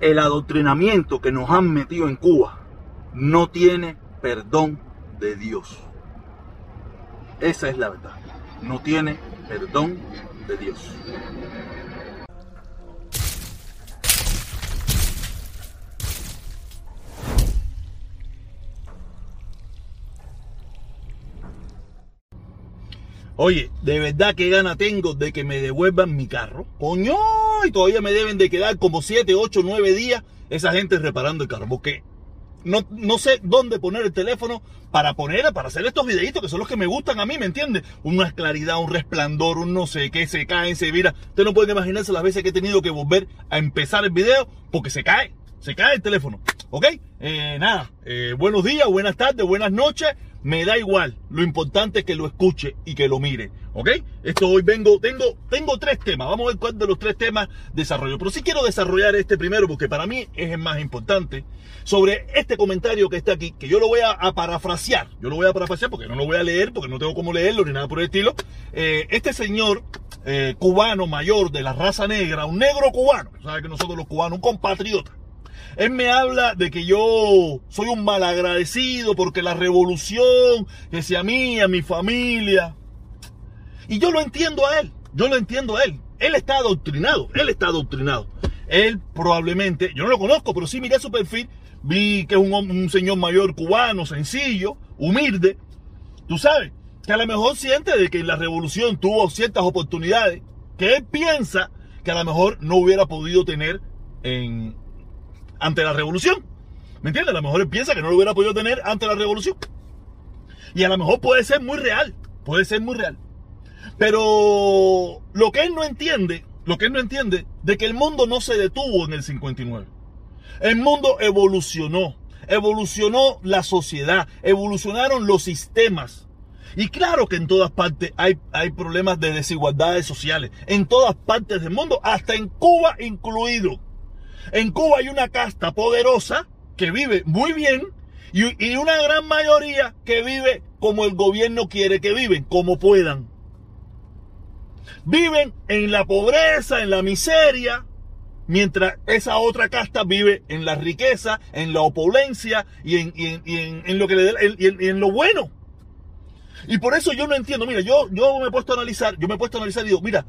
el adoctrinamiento que nos han metido en Cuba no tiene perdón de Dios. Esa es la verdad. No tiene perdón de Dios. Oye, de verdad que gana tengo de que me devuelvan mi carro. Coño, y todavía me deben de quedar como 7, 8, 9 días esa gente reparando el carro. Porque no, no sé dónde poner el teléfono para poner, para hacer estos videitos que son los que me gustan a mí, ¿me entiendes? Una claridad, un resplandor, un no sé qué, se cae, se vira. Ustedes no pueden imaginarse las veces que he tenido que volver a empezar el video porque se cae, se cae el teléfono. ¿Ok? Eh, nada, eh, buenos días, buenas tardes, buenas noches me da igual. Lo importante es que lo escuche y que lo mire. ¿Ok? Esto hoy vengo, tengo, tengo tres temas. Vamos a ver cuál de los tres temas desarrollo. Pero sí quiero desarrollar este primero porque para mí es el más importante. Sobre este comentario que está aquí, que yo lo voy a, parafrasear. Yo lo voy a parafrasear porque no lo voy a leer, porque no tengo cómo leerlo ni nada por el estilo. Eh, este señor eh, cubano mayor de la raza negra, un negro cubano, sabe que nosotros los cubanos, un compatriota él me habla de que yo soy un malagradecido porque la revolución, que sea mía, mi familia. Y yo lo entiendo a él, yo lo entiendo a él. Él está adoctrinado, él está adoctrinado. Él probablemente, yo no lo conozco, pero sí miré su perfil, vi que es un, un señor mayor cubano, sencillo, humilde. Tú sabes, que a lo mejor siente de que la revolución tuvo ciertas oportunidades que él piensa que a lo mejor no hubiera podido tener en, ante la revolución. ¿Me entiendes? A lo mejor él piensa que no lo hubiera podido tener ante la revolución. Y a lo mejor puede ser muy real, puede ser muy real. Pero lo que él no entiende, lo que él no entiende, de que el mundo no se detuvo en el 59. El mundo evolucionó, evolucionó la sociedad, evolucionaron los sistemas. Y claro que en todas partes hay, hay problemas de desigualdades sociales, en todas partes del mundo, hasta en Cuba incluido. En Cuba hay una casta poderosa que vive muy bien y, una gran mayoría que vive como el gobierno quiere que viven, como puedan. Viven en la pobreza, en la miseria, mientras esa otra casta vive en la riqueza, en la opulencia y en, lo que le en, lo bueno. Y por eso yo no entiendo, mira, yo, yo me he puesto a analizar, yo me he puesto a analizar y digo, mira,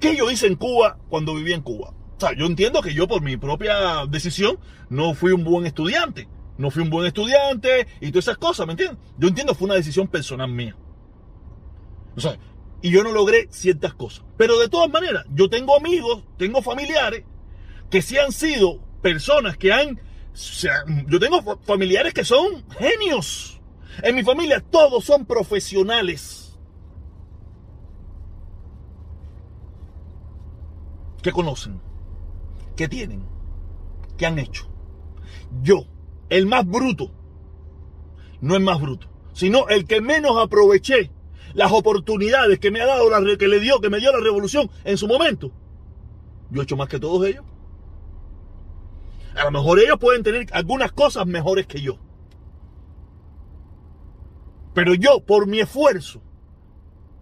¿qué yo hice en Cuba cuando viví en Cuba? Yo entiendo que yo por mi propia decisión no fui un buen estudiante. No fui un buen estudiante y todas esas cosas, ¿me entiendes? Yo entiendo que fue una decisión personal mía. Y yo no logré ciertas cosas. Pero de todas maneras, yo tengo amigos, tengo familiares que sí han sido personas que han... Yo tengo familiares que son genios. En mi familia todos son profesionales. ¿Qué conocen? ¿Qué tienen? ¿Qué han hecho? Yo, el más bruto, no es más bruto, sino el que menos aproveché las oportunidades que me ha dado, la, que le dio, que me dio la revolución en su momento. Yo he hecho más que todos ellos. A lo mejor ellos pueden tener algunas cosas mejores que yo. Pero yo, por mi esfuerzo,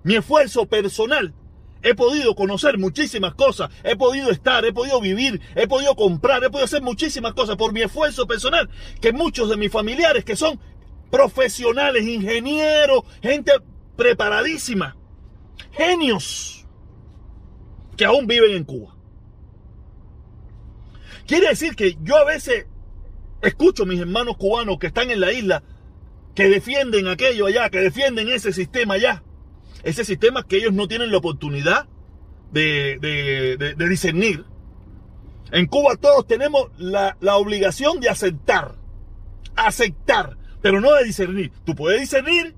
mi esfuerzo personal, He podido conocer muchísimas cosas, he podido estar, he podido vivir, he podido comprar, he podido hacer muchísimas cosas por mi esfuerzo personal, que muchos de mis familiares que son profesionales, ingenieros, gente preparadísima, genios, que aún viven en Cuba. Quiere decir que yo a veces escucho a mis hermanos cubanos que están en la isla, que defienden aquello allá, que defienden ese sistema allá ese sistema que ellos no tienen la oportunidad de, discernir. En Cuba todos tenemos la, obligación de aceptar, aceptar, pero no de discernir. Tú puedes discernir,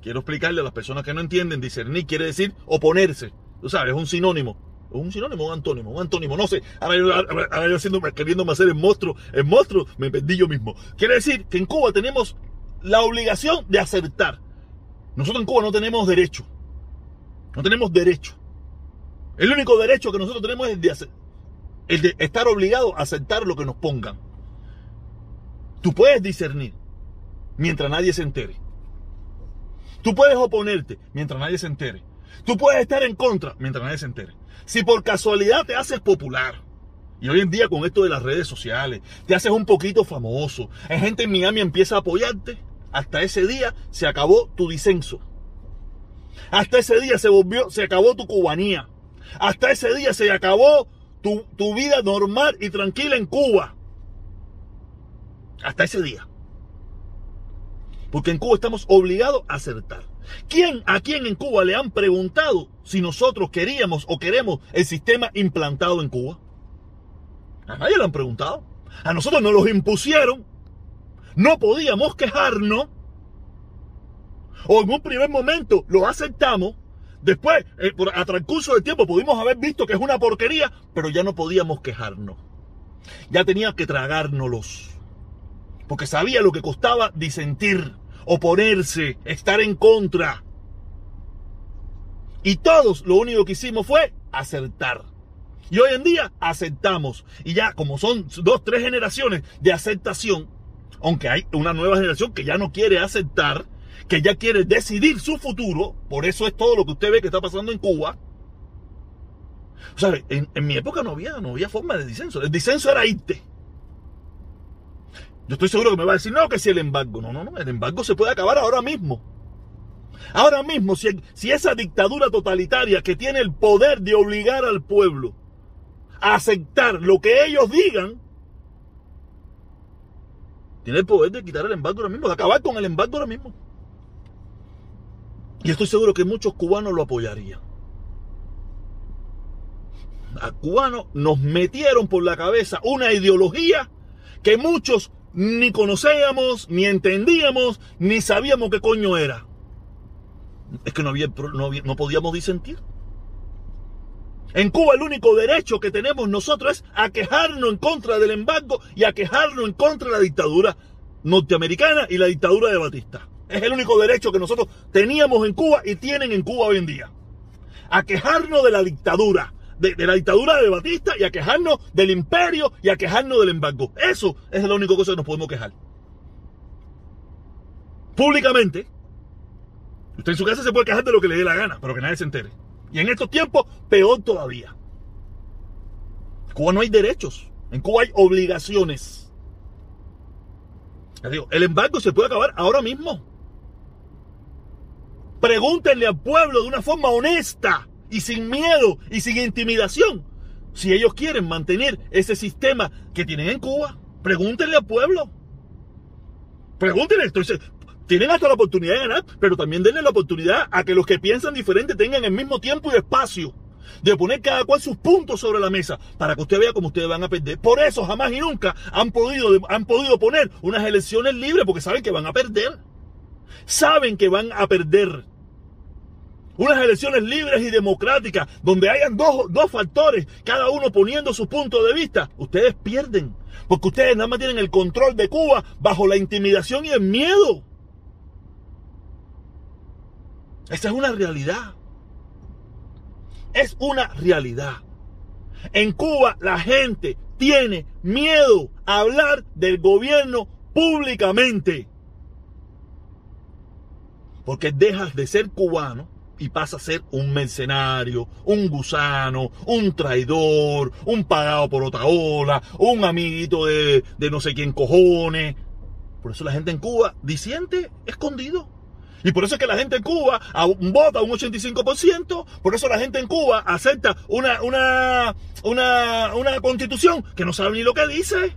quiero explicarle a las personas que no entienden, discernir quiere decir oponerse, tú sabes, es un sinónimo. Un sinónimo, un antónimo, un antónimo, no sé. Ahora yo, haciendo, queriéndome hacer el monstruo, el monstruo, me perdí yo mismo. Quiere decir que en Cuba tenemos la obligación de aceptar. Nosotros en Cuba no tenemos derecho. No tenemos derecho. El único derecho que nosotros tenemos es de, el de estar obligado a aceptar lo que nos pongan. Tú puedes discernir mientras nadie se entere. Tú puedes oponerte mientras nadie se entere. Tú puedes estar en contra mientras nadie se entere. Si por casualidad te haces popular, Y hoy en día con esto de las redes sociales, te haces un poquito famoso. Hay gente en Miami empieza a apoyarte. Hasta ese día se acabó tu disenso. Hasta ese día se volvió, se acabó tu cubanía. Hasta ese día se acabó tu, tu vida normal y tranquila en Cuba. Hasta ese día. Porque en Cuba estamos obligados a acertar. ¿Quién a quién en Cuba le han preguntado si nosotros queríamos o queremos el sistema implantado en Cuba? A nadie le han preguntado. A nosotros nos los impusieron. No podíamos quejarnos. O en un primer momento lo aceptamos. Después, eh, a transcurso del tiempo, pudimos haber visto que es una porquería, pero ya no podíamos quejarnos. Ya tenía que tragárnoslos. Porque sabía lo que costaba disentir, oponerse, estar en contra. Y todos lo único que hicimos fue acertar. Y hoy en día aceptamos. Y ya como son dos, tres generaciones de aceptación, aunque hay una nueva generación que ya no quiere aceptar, que ya quiere decidir su futuro, por eso es todo lo que usted ve que está pasando en Cuba. O sea, en, mi época no había, no había forma de disenso. El disenso era irte. Yo estoy seguro que me va a decir, no, que si el embargo. No, no, no, el embargo se puede acabar ahora mismo. Ahora mismo, si, si esa dictadura totalitaria que tiene el poder de obligar al pueblo aceptar lo que ellos digan, tiene el poder de quitar el embargo ahora mismo, de acabar con el embargo ahora mismo. Y estoy seguro que muchos cubanos lo apoyarían. A cubanos nos metieron por la cabeza una ideología que muchos ni conocíamos, ni entendíamos, ni sabíamos qué coño era. Es que no, había, no, no podíamos disentir. En Cuba el único derecho que tenemos nosotros es a quejarnos en contra del embargo y a quejarnos en contra de la dictadura norteamericana y la dictadura de Batista. Es el único derecho que nosotros teníamos en Cuba y tienen en Cuba hoy en día. A quejarnos de la dictadura, de, la dictadura de Batista y a quejarnos del imperio y a quejarnos del embargo. Eso es la única cosa que nos podemos quejar. Públicamente, usted en su casa se puede quejar de lo que le dé la gana, pero que nadie se entere. Y en estos tiempos, peor todavía. En Cuba no hay derechos. En Cuba hay obligaciones. Digo, el embargo se puede acabar ahora mismo. Pregúntenle al pueblo de una forma honesta y sin miedo y sin intimidación si ellos quieren mantener ese sistema que tienen en Cuba. Pregúntenle al pueblo. Pregúntenle, estoy, tienen hasta la oportunidad de ganar, pero también denle la oportunidad a que los que piensan diferente tengan el mismo tiempo y espacio de poner cada cual sus puntos sobre la mesa para que usted vea cómo ustedes van a perder. Por eso jamás y nunca han podido, han podido poner unas elecciones libres porque saben que van a perder. Saben que van a perder. Unas elecciones libres y democráticas donde hayan dos, dos factores, cada uno poniendo su punto de vista. Ustedes pierden porque ustedes nada más tienen el control de Cuba bajo la intimidación y el miedo. Esa es una realidad. Es una realidad. En Cuba la gente tiene miedo a hablar del gobierno públicamente. Porque dejas de ser cubano y pasa a ser un mercenario, un gusano, un traidor, un pagado por otra ola, un amiguito de, de no sé quién cojones. Por eso la gente en Cuba disiente escondido. Y por eso es que la gente en Cuba vota un 85%, por eso la gente en Cuba acepta una, una, una, una constitución que no sabe ni lo que dice.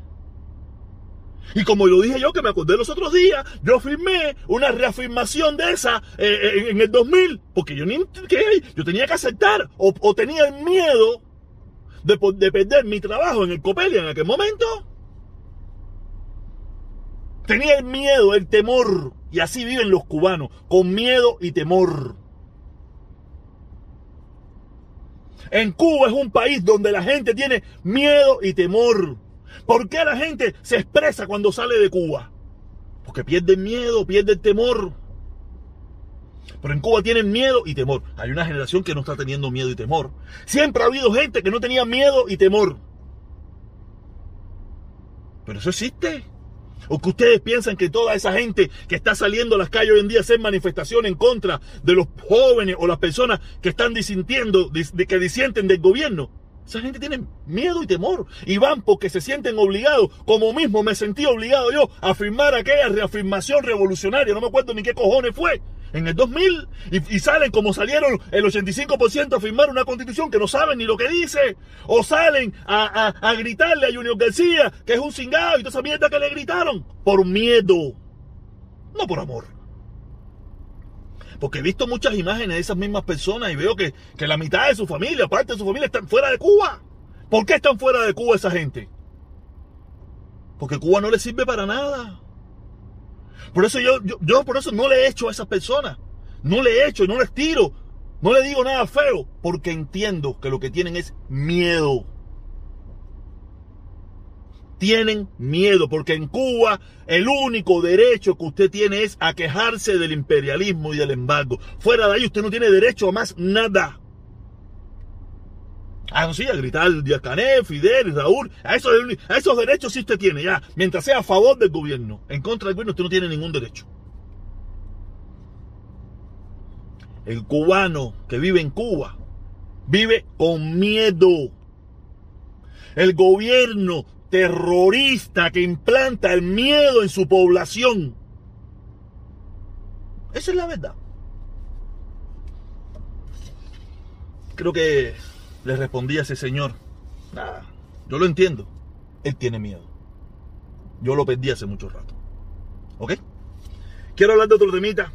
Y como lo dije yo, que me acordé los otros días, yo firmé una reafirmación de esa eh, eh, en, el 2000, porque yo ni yo tenía que aceptar o, tenía el miedo de, de, perder mi trabajo en el Copelia en aquel momento. Tenía el miedo, el temor y así viven los cubanos, con miedo y temor. En Cuba es un país donde la gente tiene miedo y temor. ¿Por qué la gente se expresa cuando sale de Cuba? Porque pierde miedo, pierde temor. Pero en Cuba tienen miedo y temor. Hay una generación que no está teniendo miedo y temor. Siempre ha habido gente que no tenía miedo y temor. Pero eso existe. ¿O que ustedes piensan que toda esa gente que está saliendo a las calles hoy en día a hacer manifestación en contra de los jóvenes o las personas que están disintiendo, que disienten del gobierno, Esa gente tiene miedo y temor. Y van porque se sienten obligados, como mismo me sentí obligado yo a firmar aquella reafirmación revolucionaria. No me acuerdo ni qué cojones fue. En el 2000. Y, salen como salieron el 85% a firmar una constitución que no saben ni lo que dice. O salen a, a gritarle a Junior García que es un cingado y toda esa mierda que le gritaron. Por miedo. No por amor. Porque he visto muchas imágenes de esas mismas personas y veo que, la mitad de su familia, parte de su familia, están fuera de Cuba. ¿Por qué están fuera de Cuba esa gente? Porque Cuba no le sirve para nada. Por eso yo, yo, yo por eso no le echo a esas personas. No le echo, no les tiro. No le digo nada feo. Porque entiendo que lo que tienen es miedo tienen miedo, porque en Cuba el único derecho que usted tiene es a quejarse del imperialismo y del embargo. Fuera de ahí usted no tiene derecho a más nada. Ah, sí, a gritar Díaz Canel, Fidel, Raúl, a a esos derechos sí usted tiene, ya. Mientras sea a favor del gobierno, en contra del gobierno usted no tiene ningún derecho. El cubano que vive en Cuba vive con miedo. El gobierno terrorista que implanta el miedo en su población. Esa es la verdad. Creo que le respondí a ese señor. yo lo entiendo. Él tiene miedo. Yo lo perdí hace mucho rato. ¿Ok? Quiero hablar de otro temita.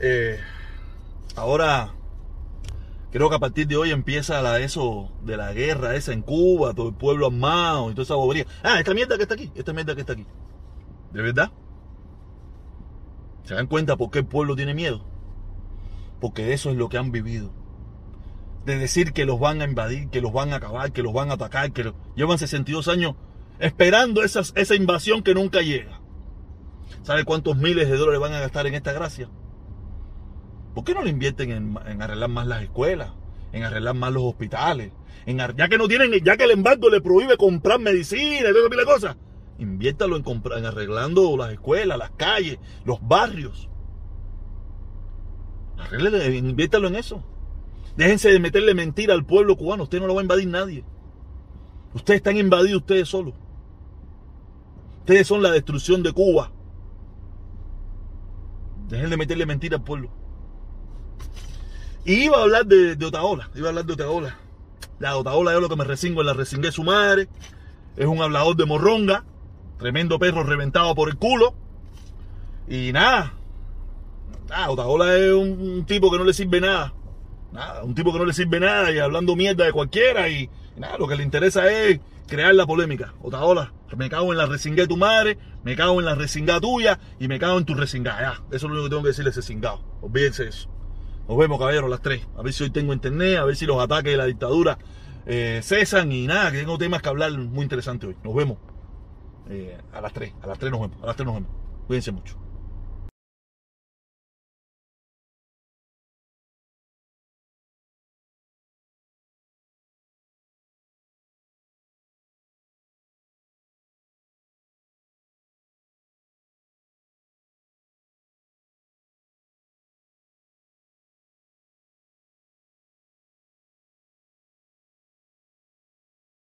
Eh, ahora Creo que a partir de hoy empieza la eso de la guerra esa en Cuba, todo el pueblo armado y toda esa bobería. Ah, esta mierda que está aquí, esta mierda que está aquí. ¿De verdad? ¿Se dan cuenta por qué el pueblo tiene miedo? Porque eso es lo que han vivido. De decir que los van a invadir, que los van a acabar, que los van a atacar, que llevan 62 años esperando esa invasión que nunca llega. ¿Sabe cuántos miles de dólares van a gastar en esta gracia? ¿Por qué no le invierten en, arreglar más las escuelas? En arreglar más los hospitales. En, ya que no tienen, ya que el embargo le prohíbe comprar medicina y todas esas cosas. Inviértalo en, en arreglando las escuelas, las calles, los barrios. Inviértalo en eso. Déjense de meterle mentira al pueblo cubano. Usted no lo va a invadir nadie. Ustedes están invadidos ustedes solos. Ustedes son la destrucción de Cuba. Dejen de meterle mentira al pueblo. Y iba a hablar de, de Otaola, iba a hablar de Otaola. La Otaola es lo que me resingo en la resingué su madre. Es un hablador de morronga. Tremendo perro reventado por el culo. Y nada. Nada, Otaola es un, tipo que no le sirve nada. Nada, un tipo que no le sirve nada y hablando mierda de cualquiera. Y, nada, lo que le interesa es crear la polémica. Otaola, me cago en la resingué tu madre, me cago en la resinga tuya y me cago en tu resinga. Ya, eso es lo único que tengo que decirle ese cingado. Olvídense eso. Nos vemos, caballeros, las 3. A ver si hoy tengo internet, a ver si los ataques de la dictadura eh, cesan y nada, que tengo temas que hablar muy interesantes hoy. Nos vemos eh, a las 3. A las 3 nos vemos. A las 3 nos vemos. Cuídense mucho.